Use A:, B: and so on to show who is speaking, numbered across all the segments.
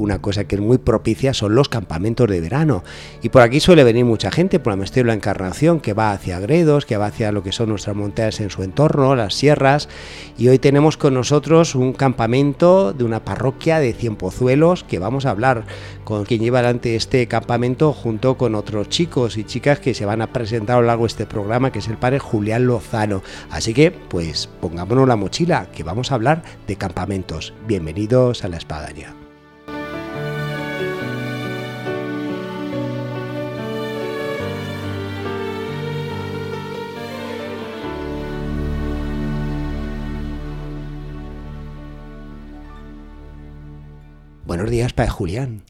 A: una cosa que es muy propicia son los campamentos de verano. Y por aquí suele venir mucha gente, por la Monasterio de la Encarnación, que va hacia Gredos, que va hacia lo que son nuestras montañas en su entorno, las sierras. Y hoy tenemos con nosotros un campamento de una parroquia de Cienpozuelos, que vamos a hablar con quien lleva adelante este campamento junto con otros chicos y chicas que se van a presentar a lo largo de este programa, que es el padre Julián Lozano. Así que, pues, pongámonos la mochila, que vamos a hablar de campamentos. Bienvenidos a la espadaña. Buenos días, Padre Julián.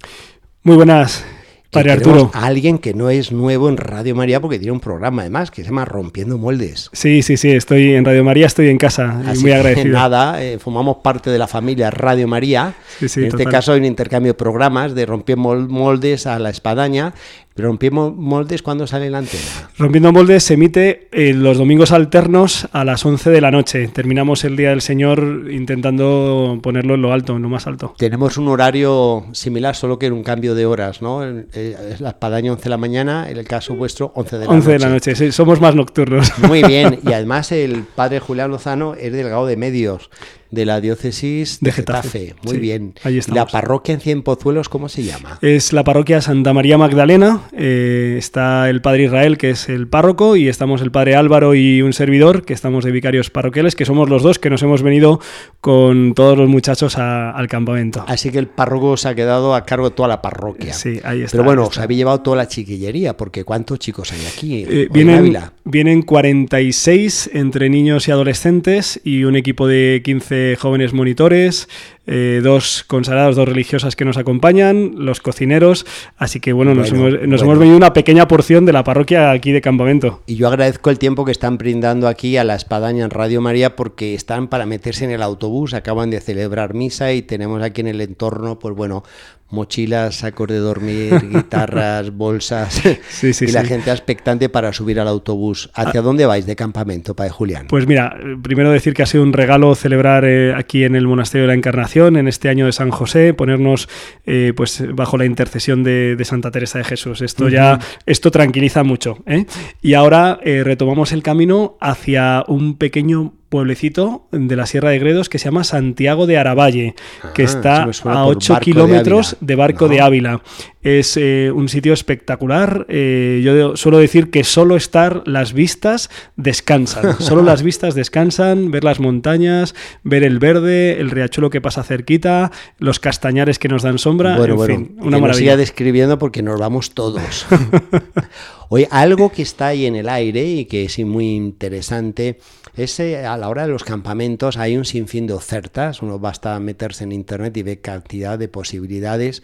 B: Muy buenas, Padre Arturo.
A: A alguien que no es nuevo en Radio María porque tiene un programa además que se llama Rompiendo Moldes.
B: Sí, sí, sí, estoy en Radio María, estoy en casa y muy agradecido.
A: nada, eh, formamos parte de la familia Radio María. en este caso hay un intercambio de programas de Rompiendo Moldes a la Espadaña Rompiendo Moldes, ¿cuándo sale la antena?
B: Rompiendo Moldes se emite eh, los domingos alternos a las 11 de la noche. Terminamos el Día del Señor intentando ponerlo en lo alto, en lo más alto.
A: Tenemos un horario similar, solo que en un cambio de horas, ¿no? Eh, es la espadaña 11 de la mañana, en el caso vuestro 11 de la
B: 11 de la noche, sí, somos más nocturnos.
A: Muy bien, y además el padre Julián Lozano es delegado de medios de la diócesis de, Getafe. Muy bien. ¿La parroquia en Cienpozuelos cómo se llama?
B: Es la parroquia Santa María Magdalena. Eh, está el padre Israel, que es el párroco, y estamos el padre Álvaro y un servidor, que estamos de vicarios parroquiales, que somos los dos que nos hemos venido con todos los muchachos al campamento.
A: Así que el párroco se ha quedado a cargo de toda la parroquia.
B: Sí, ahí está.
A: Pero bueno, os habéis llevado toda la chiquillería, porque ¿cuántos chicos hay aquí?
B: Eh, vienen, vienen 46 entre niños y adolescentes y un equipo de 15 jóvenes monitores, eh, dos consagrados, dos religiosas que nos acompañan, los cocineros. Así que bueno, nos, hemos, nos hemos, venido una pequeña porción de la parroquia aquí de campamento.
A: Y yo agradezco el tiempo que están brindando aquí a la Espadaña en Radio María porque están para meterse en el autobús, acaban de celebrar misa y tenemos aquí en el entorno, pues bueno, mochilas, sacos de dormir, guitarras, bolsas y la gente expectante para subir al autobús. ¿Hacia ah. dónde vais de campamento, Padre Julián?
B: Pues mira, primero decir que ha sido un regalo celebrar eh, aquí en el Monasterio de la Encarnación, en este año de San José, ponernos eh, pues bajo la intercesión de, Santa Teresa de Jesús. Esto ya, esto tranquiliza mucho. ¿eh? Y ahora retomamos el camino hacia un pequeño pueblecito de la Sierra de Gredos que se llama Santiago de Aravalle, que está a 8 kilómetros de, Barco de Ávila. Es eh, un sitio espectacular. Eh, yo suelo decir que solo estar las vistas descansan. Solo las vistas descansan, ver las montañas, ver el verde, el riachuelo que pasa cerquita, los castañares que nos dan sombra. en fin, una
A: maravilla. siga describiendo porque nos vamos todos. Oye, algo que está ahí en el aire y que es muy interesante es a la hora de los campamentos hay un sinfín de ofertas, uno basta meterse en internet y ve cantidad de posibilidades.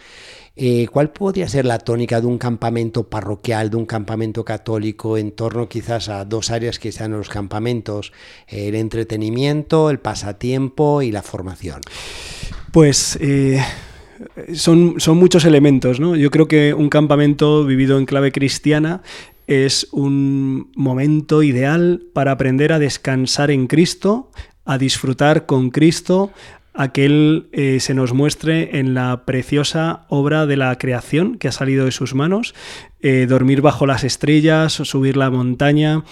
A: Eh, ¿Cuál podría ser la tónica de un campamento parroquial, de un campamento católico en torno quizás a dos áreas que sean los campamentos, el entretenimiento, el pasatiempo y la formación?
B: Pues... Eh, son, son, muchos elementos, ¿no? Yo creo que un campamento vivido en clave cristiana es un momento ideal para aprender a descansar en Cristo, a disfrutar con Cristo, a que Él eh, se nos muestre en la preciosa obra de la creación que ha salido de sus manos, eh, dormir bajo las estrellas, subir la montaña,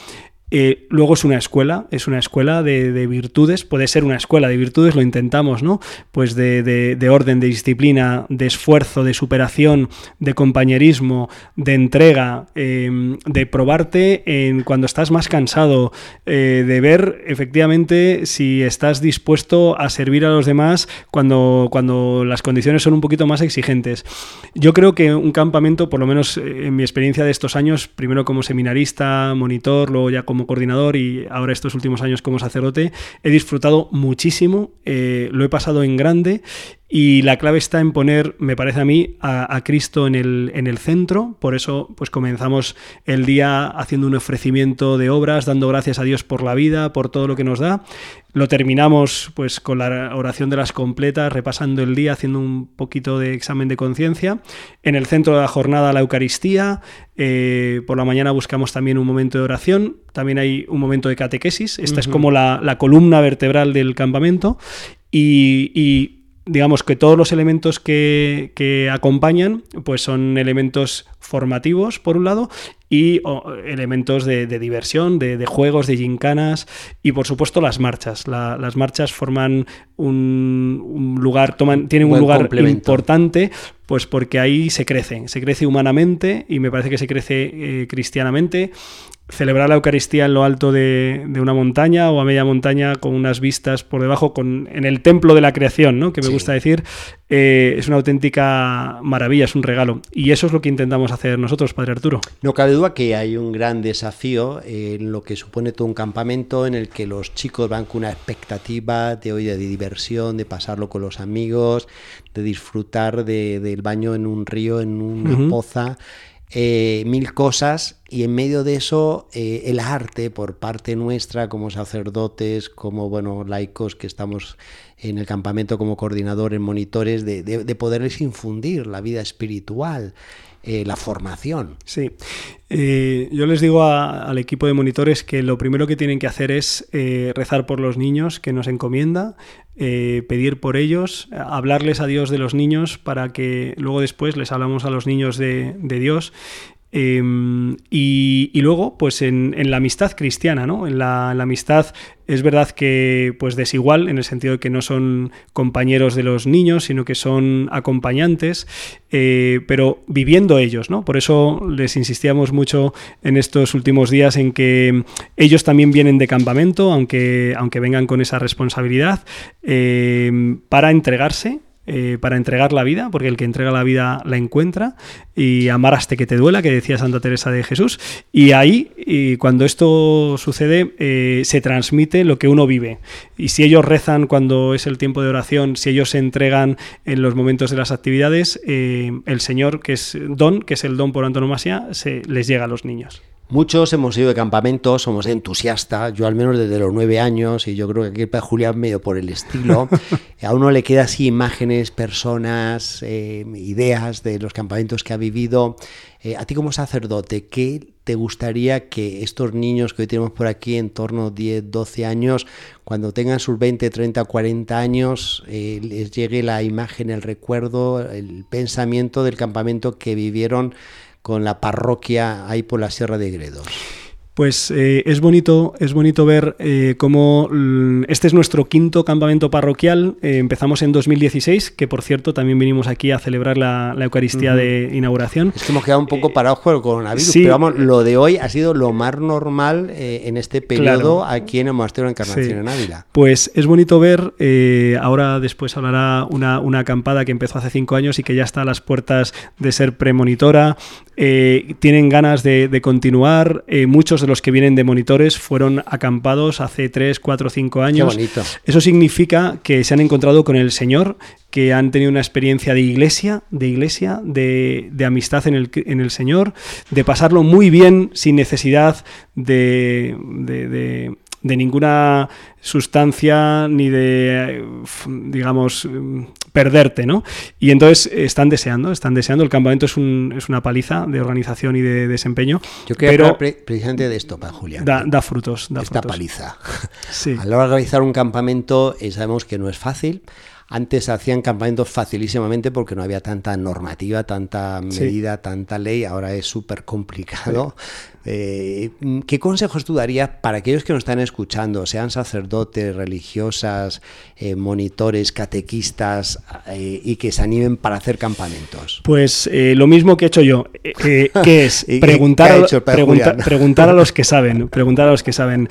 B: eh, luego es una escuela, es una escuela de, virtudes, puede ser una escuela de virtudes, lo intentamos, ¿no? Pues de, orden, de disciplina, de esfuerzo, de superación, de compañerismo, de entrega, em, de probarte en cuando estás más cansado, eh, de ver efectivamente si estás dispuesto a servir a los demás cuando, cuando las condiciones son un poquito más exigentes. Yo creo que un campamento, por lo menos eh, en mi experiencia de estos años, primero como seminarista, monitor, luego ya como coordinador y ahora estos últimos años como sacerdote, he disfrutado muchísimo, eh, lo he pasado en grande y la clave está en poner, me parece a mí, a, Cristo en el, en el centro. Por eso, pues comenzamos el día haciendo un ofrecimiento de obras, dando gracias a Dios por la vida, por todo lo que nos da. Lo terminamos pues con la oración de las completas, repasando el día, haciendo un poquito de examen de conciencia. En el centro de la jornada la Eucaristía. Eh, por la mañana buscamos también un momento de oración. También hay un momento de catequesis. Esta es como la, columna vertebral del campamento. y digamos que todos los elementos que, acompañan pues son elementos formativos por un lado y elementos de, diversión, de, juegos, de gincanas y por supuesto las marchas. las marchas forman un, lugar, toman, tienen un, lugar importante pues porque ahí se crece, se crece humanamente y me parece que se crece eh, cristianamente celebrar la Eucaristía en lo alto de, una montaña o a media montaña con unas vistas por debajo, con, en el templo de la creación, ¿no? que me gusta decir, eh, es una auténtica maravilla, es un regalo. Y eso es lo que intentamos hacer nosotros, Padre Arturo.
A: No cabe duda que hay un gran desafío en lo que supone todo un campamento en el que los chicos van con una expectativa de, hoy de diversión, de pasarlo con los amigos, de disfrutar del baño en un río, en una poza. Eh, mil cosas y en medio de eso eh, el arte por parte nuestra como sacerdotes, como bueno laicos que estamos en el campamento como coordinadores, monitores, de, de poderles infundir la vida espiritual eh, la formación.
B: Sí. Eh, yo les digo al equipo de monitores que lo primero que tienen que hacer es eh, rezar por los niños que nos encomienda, pedir por ellos, hablarles a Dios de los niños para que luego después les hablamos a los niños de, de Dios Em, y, luego, pues en, la amistad cristiana, ¿no? En la, amistad es verdad que pues desigual, en el sentido de que no son compañeros de los niños, sino que son acompañantes, eh, pero viviendo ellos, ¿no? Por eso les insistíamos mucho en estos últimos días en que ellos también vienen de campamento, aunque, aunque vengan con esa responsabilidad, eh, para entregarse eh, para entregar la vida, porque el que entrega la vida la encuentra, y amar hasta que te duela, que decía Santa Teresa de Jesús. Y ahí, y cuando esto sucede, eh, se transmite lo que uno vive. Y si ellos rezan cuando es el tiempo de oración, si ellos se entregan en los momentos de las actividades, eh, el Señor, que es don, que es el don por antonomasia, se les llega a los niños.
A: Muchos hemos ido de campamento, somos entusiastas, yo al menos desde los nueve años, y yo creo que aquí el Julián medio por el estilo, a uno le queda así imágenes, personas, eh, ideas de los campamentos que ha vivido. Eh, a ti como sacerdote, ¿qué te gustaría que estos niños que hoy tenemos por aquí en torno a 10, 12 años, cuando tengan sus 20, 30, 40 años, eh, les llegue la imagen, el recuerdo, el pensamiento del campamento que vivieron? Con la parroquia ahí por la Sierra de Gredos.
B: Pues eh, es bonito, es bonito ver eh, cómo mm, este es nuestro quinto campamento parroquial. Eh, empezamos en 2016, que por cierto también vinimos aquí a celebrar la, Eucaristía de inauguración.
A: Es que hemos quedado un poco parados con el coronavirus, pero vamos, lo de hoy ha sido lo más normal en este periodo aquí en el Monasterio de Encarnación en Ávila.
B: Pues es bonito ver, ahora después hablará una, una acampada que empezó hace cinco años y que ya está a las puertas de ser premonitora. tienen ganas de, de continuar, muchos los que vienen de monitores fueron acampados hace 3, 4, 5 años. Eso significa que se han encontrado con el Señor, que han tenido una experiencia de iglesia, de iglesia, de, amistad en el, en el, Señor, de pasarlo muy bien sin necesidad de, de ninguna sustancia ni de, digamos, perderte, ¿no? Y entonces están deseando, están deseando. El campamento es, un, es una paliza de organización y de desempeño.
A: Yo quiero hablar precisamente de esto, para Julián.
B: Da, frutos, da
A: Esta paliza. Sí. A la hora de organizar un campamento eh, sabemos que no es fácil. Antes hacían campamentos facilísimamente porque no había tanta normativa, tanta medida, tanta ley. Ahora es súper complicado. Eh, ¿Qué consejos tú darías para aquellos que nos están escuchando, sean sacerdotes, religiosas, eh, monitores, catequistas, eh, y que se animen para hacer campamentos?
B: Pues lo mismo que he hecho yo, que es preguntar, preguntar a los que saben. Preguntar a los que saben.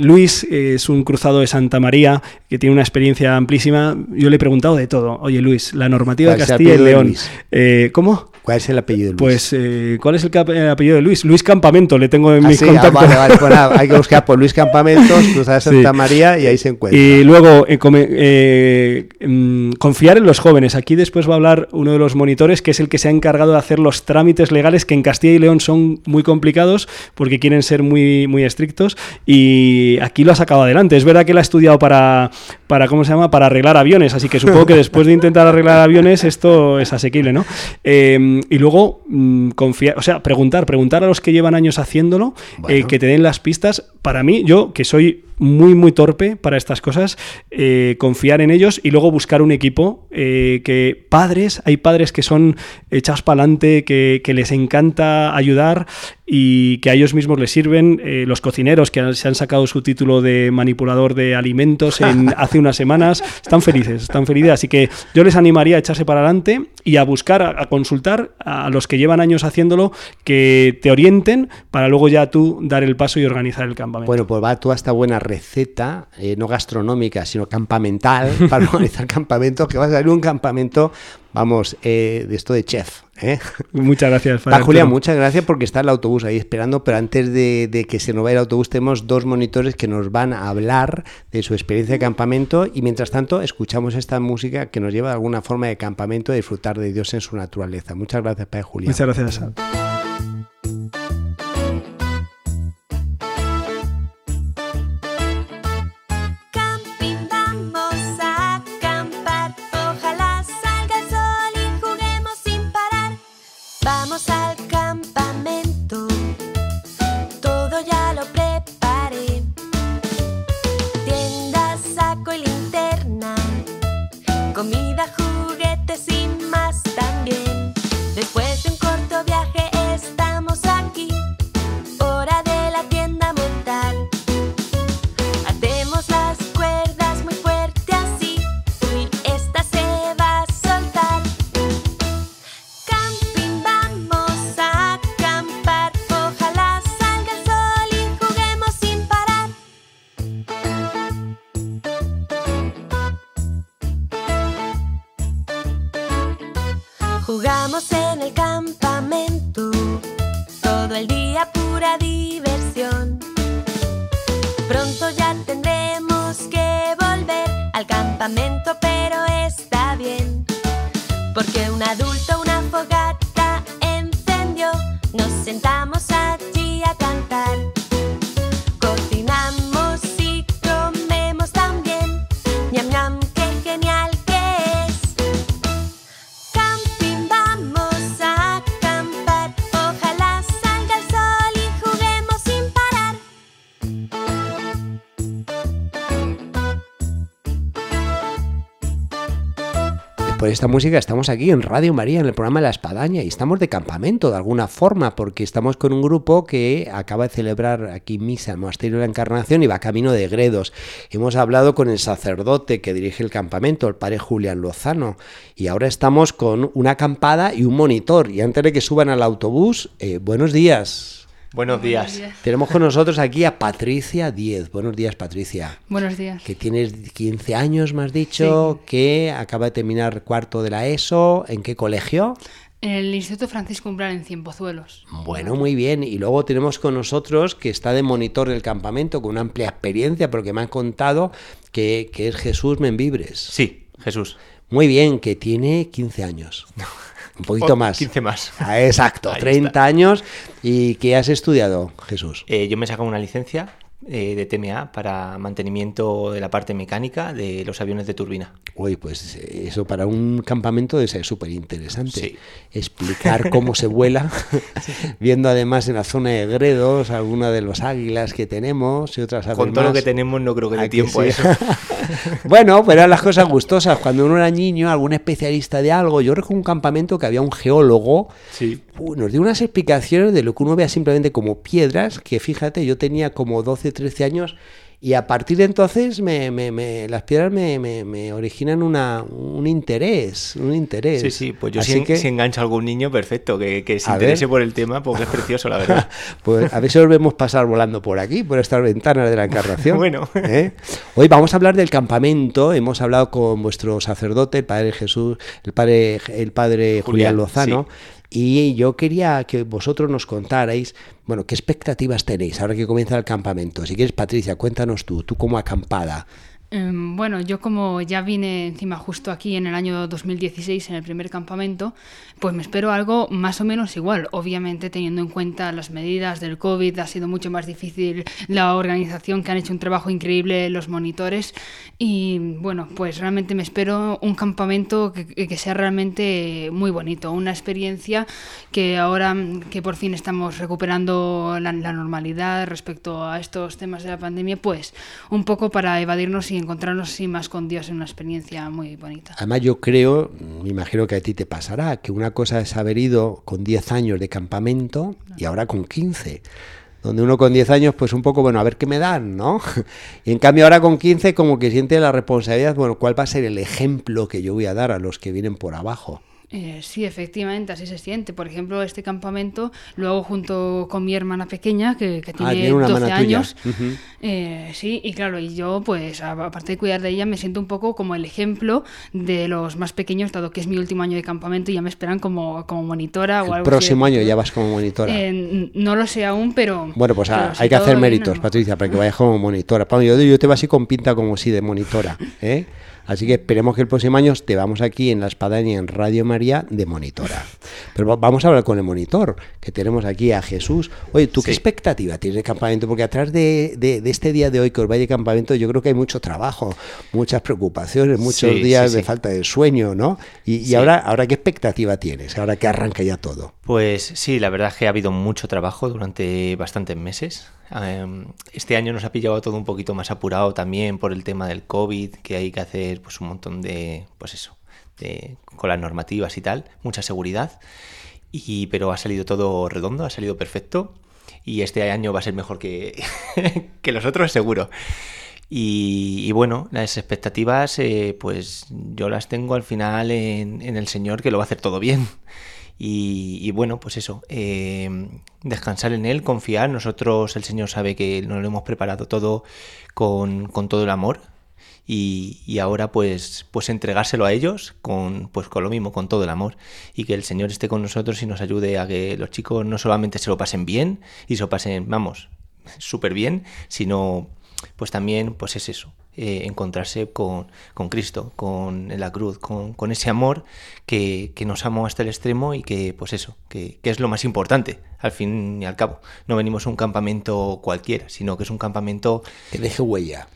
B: Luis es un cruzado de Santa María que tiene una experiencia amplísima. Yo le he preguntado de todo. Oye, Luis, la normativa de Castilla y León. ¿Cómo?
A: ¿Cuál es el apellido de Luis?
B: Pues, eh, ¿cuál es el, el apellido de Luis? Luis Campamento, le tengo en
A: Ah,
B: mis
A: sí, ah,
B: contactos.
A: vale, vale, pues nada, hay que buscar por Luis Campamentos, cruzar Santa
B: Sí.
A: María y ahí se encuentra.
B: Y luego, eh, come- eh, mm, confiar en los jóvenes. Aquí después va a hablar uno de los monitores, que es el que se ha encargado de hacer los trámites legales, que en Castilla y León son muy complicados porque quieren ser muy, muy estrictos. Y aquí lo ha sacado adelante. Es verdad que él ha estudiado para, para, ¿cómo se llama? Para arreglar aviones. Así que supongo que después de intentar arreglar aviones, esto es asequible, ¿no? Eh, y luego, mm, confiar, o sea, preguntar, preguntar a los que llevan años haciéndolo, eh, que te den las pistas. Para mí, yo, que soy muy, muy torpe para estas cosas, eh, confiar en ellos y luego buscar un equipo eh, que padres, hay padres que son echados para adelante, que, que les encanta ayudar y que a ellos mismos les sirven. eh, los cocineros que han- se han sacado su título de manipulador de alimentos en, hace unas semanas, están felices, están felices. Así que yo les animaría a echarse para adelante y a buscar, a, a consultar a los que llevan años haciéndolo, que te orienten para luego ya tú dar el paso y organizar el campamento.
A: Bueno, pues va toda esta buena receta, eh, no gastronómica, sino campamental, para organizar campamentos, que va a salir un campamento, vamos, eh, de esto de chef. ¿eh?
B: Muchas gracias, Padre
A: Julia, muchas gracias porque está el autobús ahí esperando, pero antes de, de que se nos vaya el autobús tenemos dos monitores que nos van a hablar de su experiencia de campamento y mientras tanto escuchamos esta música que nos lleva de alguna forma de campamento a disfrutar de Dios en su naturaleza. Muchas gracias, Padre Julia.
B: Muchas gracias.
C: Lo preparé. Porque un adulto
A: música estamos aquí en Radio María, en el programa La Espadaña, y estamos de campamento de alguna forma, porque estamos con un grupo que acaba de celebrar aquí misa el Monasterio de la Encarnación y va camino de Gredos. Hemos hablado con el sacerdote que dirige el campamento, el padre Julián Lozano, y ahora estamos con una acampada y un monitor. Y antes de que suban al autobús, eh, buenos días.
D: Buenos días.
A: Tenemos con nosotros aquí a Patricia Diez. Buenos días, Patricia.
E: Buenos días.
A: Que tienes 15 años, me has dicho, que acaba de terminar cuarto de la ESO. ¿En qué colegio?
E: En el Instituto Francisco Umbral en Cienpozuelos.
A: Bueno, muy bien. Y luego tenemos con nosotros que está de monitor del campamento con una amplia experiencia, porque me han contado que, que es Jesús Membibres.
D: Sí, Jesús.
A: Muy bien, que tiene 15 años. Un poquito
D: O
A: más.
D: 15 más.
A: Ah, exacto,
D: Ahí
A: 30
D: está.
A: años. ¿Y qué has estudiado, Jesús?
D: Eh, yo me he sacado una licencia eh, de TMA para mantenimiento de la parte mecánica de los aviones de turbina.
A: Uy, pues eh, eso para un campamento debe ser súper interesante.
D: Sí.
A: Explicar cómo se vuela, viendo además en la zona de Gredos alguna de los águilas que tenemos y otras aves
D: Con todo lo que tenemos no creo que
A: ¿A
D: dé
A: que
D: tiempo a
A: sí?
D: eso.
A: bueno, pero eran las cosas gustosas. Cuando uno era niño, algún especialista de algo, yo recuerdo un campamento que había un geólogo,
B: Sí.
A: uy, nos dio unas explicaciones de lo que uno vea simplemente como piedras, que fíjate, yo tenía como 12, 13 años. Y a partir de entonces me, me- me- las piedras me, me- me originan una, un interés, un interés.
D: Sí, sí, pues yo
A: Así
D: si,
A: que,
D: si engancho a algún niño, perfecto, que, que se interese
A: ver.
D: por el tema, porque es precioso, la verdad.
A: pues a si os vemos pasar volando por aquí, por estas ventanas de la encarnación.
D: Bueno.
A: ¿eh? Hoy vamos a hablar del campamento. Hemos hablado con vuestro sacerdote, el padre Jesús, el padre, el padre Julián
D: Julián,
A: Lozano. Y yo quería que vosotros nos contarais, bueno, qué expectativas tenéis ahora que comienza el campamento. Si quieres, Patricia, cuéntanos tú, tú como acampada.
E: Em, Bueno, yo como ya vine encima justo aquí en el año 2016 en el primer campamento, pues me espero algo más o menos igual. Obviamente teniendo en cuenta las medidas del COVID ha sido mucho más difícil la organización que han hecho un trabajo increíble los monitores y bueno, pues realmente me espero un campamento que, sea realmente muy bonito, una experiencia que ahora que por fin estamos recuperando la, la normalidad respecto a estos temas de la pandemia, pues un poco para evadirnos y encontrarnos sin más con Dios en una experiencia muy bonita.
A: Además yo creo, me imagino que a ti te pasará, que una cosa es haber ido con 10 años de campamento y ahora con 15. Donde uno con 10 años, pues un poco, bueno, a ver qué me dan, ¿no? Y en cambio ahora con 15 como que siente la responsabilidad, bueno, ¿cuál va a ser el ejemplo que yo voy a dar a los que vienen por abajo?
E: Eh, sí, efectivamente, así se siente. Por ejemplo, este campamento lo hago junto con mi hermana pequeña, que, que tiene,
A: Ah, tiene una
E: 12
A: hermana tuya.
E: años. Eh, sí, y claro, y yo, pues, aparte de cuidar de ella, me siento un poco como el ejemplo de los más pequeños, dado que es mi último año de campamento y ya me esperan como, como monitora o algo
A: próximo
E: así.
A: año ya vas como monitora.
E: Eh, no lo sé aún, pero.
A: Bueno, pues ah,
E: si
A: hay que hacer méritos,
E: no.
A: Patricia, para que vayas como monitora. Pablo, yo, yo te veo así con pinta como si de monitora, ¿eh? Así que esperemos que el próximo año te vamos aquí en La Espadaña, en Radio María, de monitora. Pero va- vamos a hablar con el monitor, que tenemos aquí a Jesús. Oye, ¿tú qué expectativa tienes de campamento? Porque atrás de, de- de este día de hoy que os vaya de campamento, yo creo que hay mucho trabajo, muchas preocupaciones, muchos
D: Sí,
A: días
D: sí,
A: de falta de sueño, ¿no? Y, y ahora, ahora, ¿qué expectativa tienes? Ahora que arranca ya todo.
D: Pues sí, la verdad es que ha habido mucho trabajo durante bastantes meses. Em, Este año nos ha pillado todo un poquito más apurado también por el tema del COVID, que hay que hacer pues un montón de, pues eso, de, con las normativas y tal, mucha seguridad. Y, pero ha salido todo redondo, ha salido perfecto. Y este año va a ser mejor que, que los otros, seguro. Y, y bueno, las expectativas, eh, pues yo las tengo al final en, en el Señor que lo va a hacer todo bien. Y, y bueno, pues eso, eh, descansar en Él, confiar. Nosotros, el Señor sabe que nos lo hemos preparado todo con, con todo el amor. Y, y ahora pues, pues entregárselo a ellos con, pues con lo mismo, con todo el amor. Y que el Señor esté con nosotros y nos ayude a que los chicos no solamente se lo pasen bien y se lo pasen, vamos, súper bien, sino pues también pues es eso, eh, encontrarse con, con Cristo, con la cruz, con, con ese amor que, que nos amó hasta el extremo y que pues eso, que, que es lo más importante al fin y al cabo. No venimos a un campamento cualquiera, sino que es un campamento
A: Que deje huella.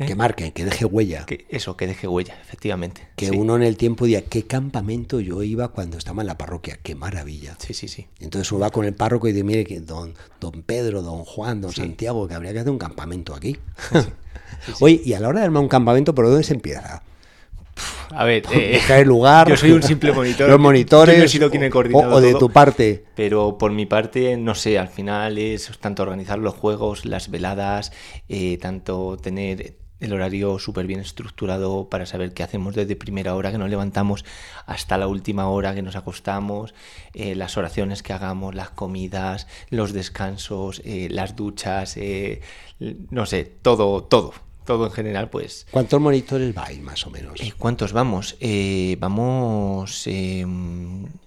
D: ¿Eh?
A: Que marque, que deje huella.
D: que eso, que deje huella, efectivamente.
A: que
D: sí.
A: uno en el tiempo diga, ¿qué campamento yo iba cuando estaba en la parroquia? ¡Qué maravilla!
D: Sí, sí, sí.
A: Entonces uno va con el párroco y dice, mire, que don, don Pedro, don Juan, don
D: Sí.
A: Santiago, que habría que hacer un campamento aquí. Oye, y a la hora de armar un campamento, ¿por dónde se empieza?
D: A ver, eh,
A: Buscar el lugar.
D: yo soy un simple monitor.
A: Los monitores.
D: Yo no he sido quien he
A: o-
D: coordinado
A: o, o de
D: todo.
A: tu parte.
D: Pero por mi parte, no sé, al final es tanto organizar los juegos, las veladas, eh, tanto tener el horario súper bien estructurado para saber qué hacemos desde primera hora que nos levantamos hasta la última hora que nos acostamos, eh, las oraciones que hagamos, las comidas, los descansos, eh, las duchas, eh, no sé, todo, todo, todo en general, pues
A: ¿Cuántos monitores vais, más o menos?
D: ¿Cuántos vamos? Eh, vamos.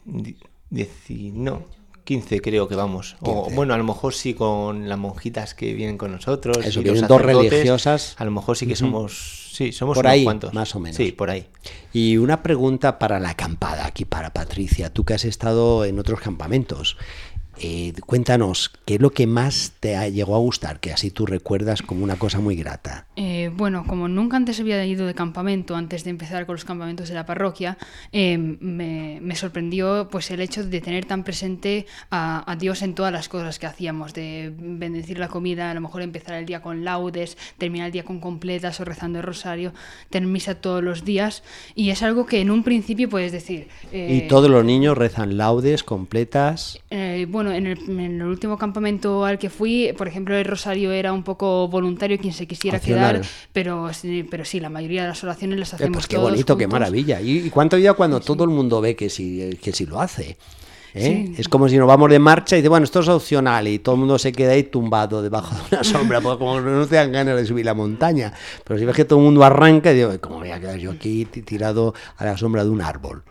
D: Di- dieci- no, 15 creo que vamos. O
A: 15.
D: bueno, a lo mejor sí con las monjitas que vienen con nosotros.
A: Eso,
D: y los
A: dos religiosas.
D: A lo mejor sí que somos. Sí, somos
A: Por
D: unos
A: ahí,
D: cuantos.
A: más o menos.
D: Sí, por ahí.
A: Y una pregunta para la acampada, aquí para Patricia, tú que has estado en otros campamentos. Eh, cuéntanos, ¿qué es lo que más te ha llegado a gustar? Que así tú recuerdas como una cosa muy grata.
E: Eh, bueno, como nunca antes había ido de campamento, antes de empezar con los campamentos de la parroquia, eh, me, me sorprendió pues el hecho de tener tan presente a, a Dios en todas las cosas que hacíamos, de bendecir la comida, a lo mejor empezar el día con laudes, terminar el día con completas o rezando el rosario, tener misa todos los días, y es algo que en un principio puedes decir... eh,
A: y todos los niños rezan laudes completas.
E: eh, bueno, en el, en el último campamento al que fui, por ejemplo, el rosario era un poco voluntario quien se quisiera
A: Opcional.
E: quedar, pero, sí- pero sí, la mayoría de las oraciones las
A: Eh,
E: hacemos
A: pues qué
E: todos
A: bonito, qué maravilla. ¿Y, cuánto ya cuando todo el mundo ve que sí, que sí lo hace? ¿Eh?
E: Sí.
A: Es como si nos vamos de marcha y dice, bueno, esto es opcional y todo el mundo se queda ahí tumbado debajo de una sombra, porque como no te dan ganas de subir la montaña. Pero si ves que todo el mundo arranca, y digo, ¿cómo voy a quedar yo aquí ti- tirado a la sombra de un árbol?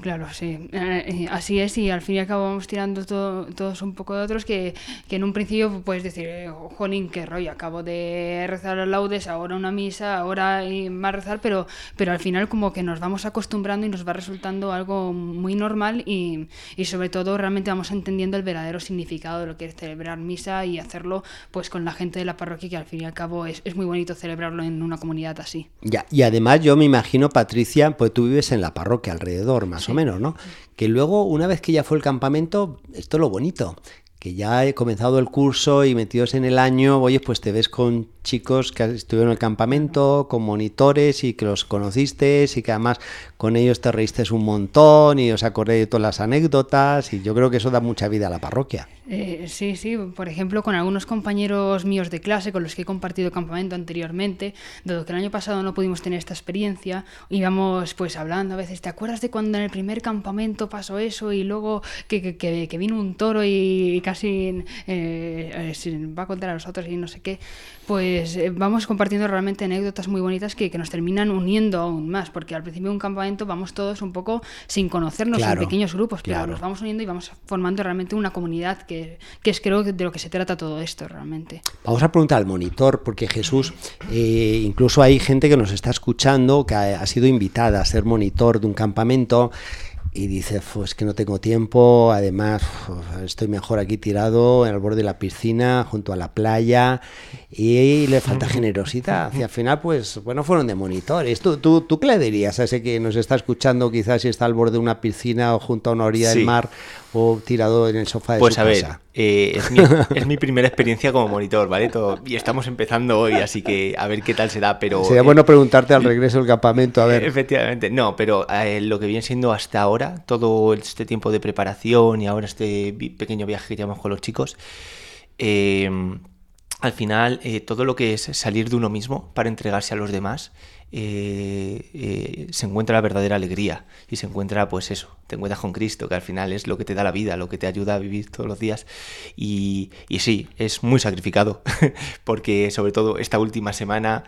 E: Claro, sí. Eh, así es, y al fin y al cabo vamos tirando todos un poco de otros que, que en un principio puedes decir, eh, jolín, qué rollo, acabo de rezar laudes, ahora una misa, ahora más rezar, pero, pero al final como que nos vamos acostumbrando y nos va resultando algo muy normal y, y sobre todo realmente vamos entendiendo el verdadero significado de lo que es celebrar misa y hacerlo pues con la gente de la parroquia, que al fin y al cabo es, es muy bonito celebrarlo en una comunidad así.
A: Ya, y además yo me imagino, Patricia, pues tú vives en la parroquia alrededor, más o menos, ¿no? Que luego, una vez que ya fue el campamento, esto es lo bonito, que ya he comenzado el curso y metidos en el año, oye, pues te ves con chicos que estuvieron en el campamento, con monitores y que los conociste y que además con ellos te reíste un montón y os acordé de todas las anécdotas y yo creo que eso da mucha vida a la parroquia.
E: Eh, sí, sí, por ejemplo, con algunos compañeros míos de clase con los que he compartido campamento anteriormente, dado que el año pasado no pudimos tener esta experiencia, íbamos pues hablando a veces, ¿te acuerdas de cuando en el primer campamento pasó eso y luego que, que, que vino un toro y casi eh, eh va a contar a nosotros y no sé qué? Pues eh, vamos compartiendo realmente anécdotas muy bonitas que, que, nos terminan uniendo aún más, porque al principio de un campamento vamos todos un poco sin conocernos en pequeños grupos, pero nos vamos uniendo y vamos formando realmente una comunidad que que, es creo de lo que se trata todo esto realmente.
A: Vamos a preguntar al monitor, porque Jesús, eh, incluso hay gente que nos está escuchando que ha sido invitada a ser monitor de un campamento y dice, pues que no tengo tiempo, además estoy mejor aquí tirado en el borde de la piscina, junto a la playa, y le falta generosidad. Y al final, pues, bueno, fueron de monitores. ¿Tú, tú, tú qué le dirías a ese que nos está escuchando, quizás si está al borde de una piscina o junto a una orilla del mar o tirado en el sofá de
D: pues
A: su
D: a
A: casa?
D: Ver, eh, es, mi, es, mi, primera experiencia como monitor, ¿vale? Todo, y estamos empezando hoy, así que a ver qué tal será, pero...
A: Sería bueno preguntarte al regreso del campamento, a ver.
D: Efectivamente, no, pero eh, lo que viene siendo hasta ahora, todo este tiempo de preparación y ahora este pequeño viaje que llevamos con los chicos, eh, al final eh, todo lo que es salir de uno mismo para entregarse a los demás, eh, eh, se encuentra la verdadera alegría y se encuentra pues eso, te encuentras con Cristo, que al final es lo que te da la vida, lo que te ayuda a vivir todos los días y, y sí, es muy sacrificado porque sobre todo esta última semana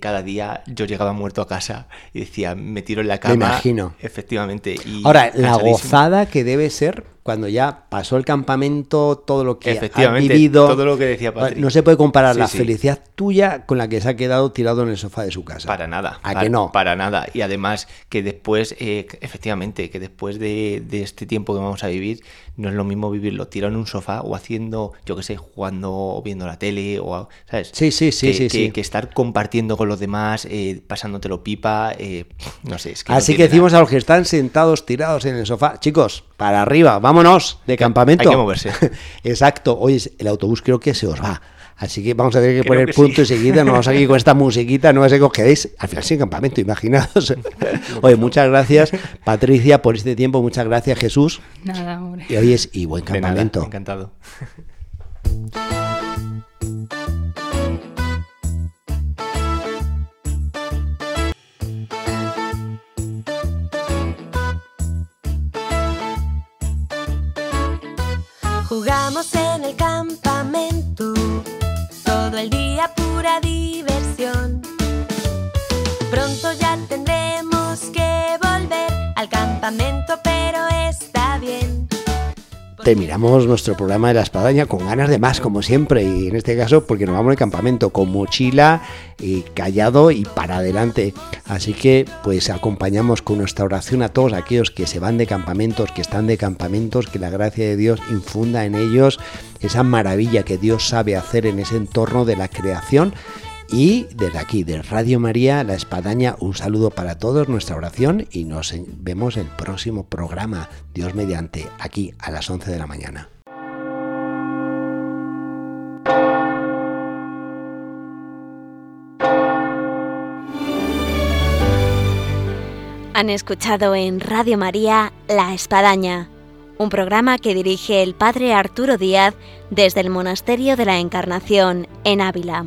D: cada día yo llegaba muerto a casa y decía, me tiro en la cama.
A: Me imagino.
D: Efectivamente. Y
A: Ahora, la gozada que debe ser cuando ya pasó el campamento, todo lo que ha vivido.
D: Todo lo que decía Patrick.
A: No se puede comparar la felicidad tuya con la que se ha quedado tirado en el sofá de su casa.
D: Para nada.
A: ¿A que no?
D: Para nada. Y además que después, eh, efectivamente, que después de, de, este tiempo que vamos a vivir, no es lo mismo vivirlo tirado en un sofá o haciendo, yo qué sé, jugando o viendo la tele o, ¿sabes?
A: Sí, sí, sí,
D: que,
A: sí,
D: que,
A: sí.
D: que, estar compartiendo con los demás, eh, pasándotelo pipa, eh, no sé. Es que
A: Así
D: no
A: que decimos a los que están sentados tirados en el sofá, chicos, para arriba, vámonos de campamento.
D: Hay que moverse.
A: Exacto. Oye, el autobús creo que se os va. Así que vamos a tener que
D: Creo
A: poner
D: que
A: punto
D: sí.
A: y seguida, no vamos aquí con esta musiquita, no va a ser que os quedéis al final sin campamento, imaginaos. Oye, muchas gracias Patricia por este tiempo, muchas gracias Jesús.
E: Nada, hombre.
A: Y hoy es y buen
D: De nada,
A: campamento.
D: encantado.
C: Jugamos en el campamento, todo el día pura diversión. Pronto ya tendremos que volver al campamento, pero bien.
A: Terminamos nuestro programa de la espadaña con ganas de más, como siempre, y en este caso porque nos vamos al campamento con mochila y callado y para adelante. Así que pues acompañamos con nuestra oración a todos aquellos que se van de campamentos, que están de campamentos, que la gracia de Dios infunda en ellos esa maravilla que Dios sabe hacer en ese entorno de la creación. Y desde aquí, de Radio María, La Espadaña, un saludo para todos, nuestra oración y nos vemos el próximo programa, Dios mediante, aquí a las 11 de la mañana.
F: Han escuchado en Radio María La Espadaña, un programa que dirige el Padre Arturo Díaz desde el Monasterio de la Encarnación en Ávila.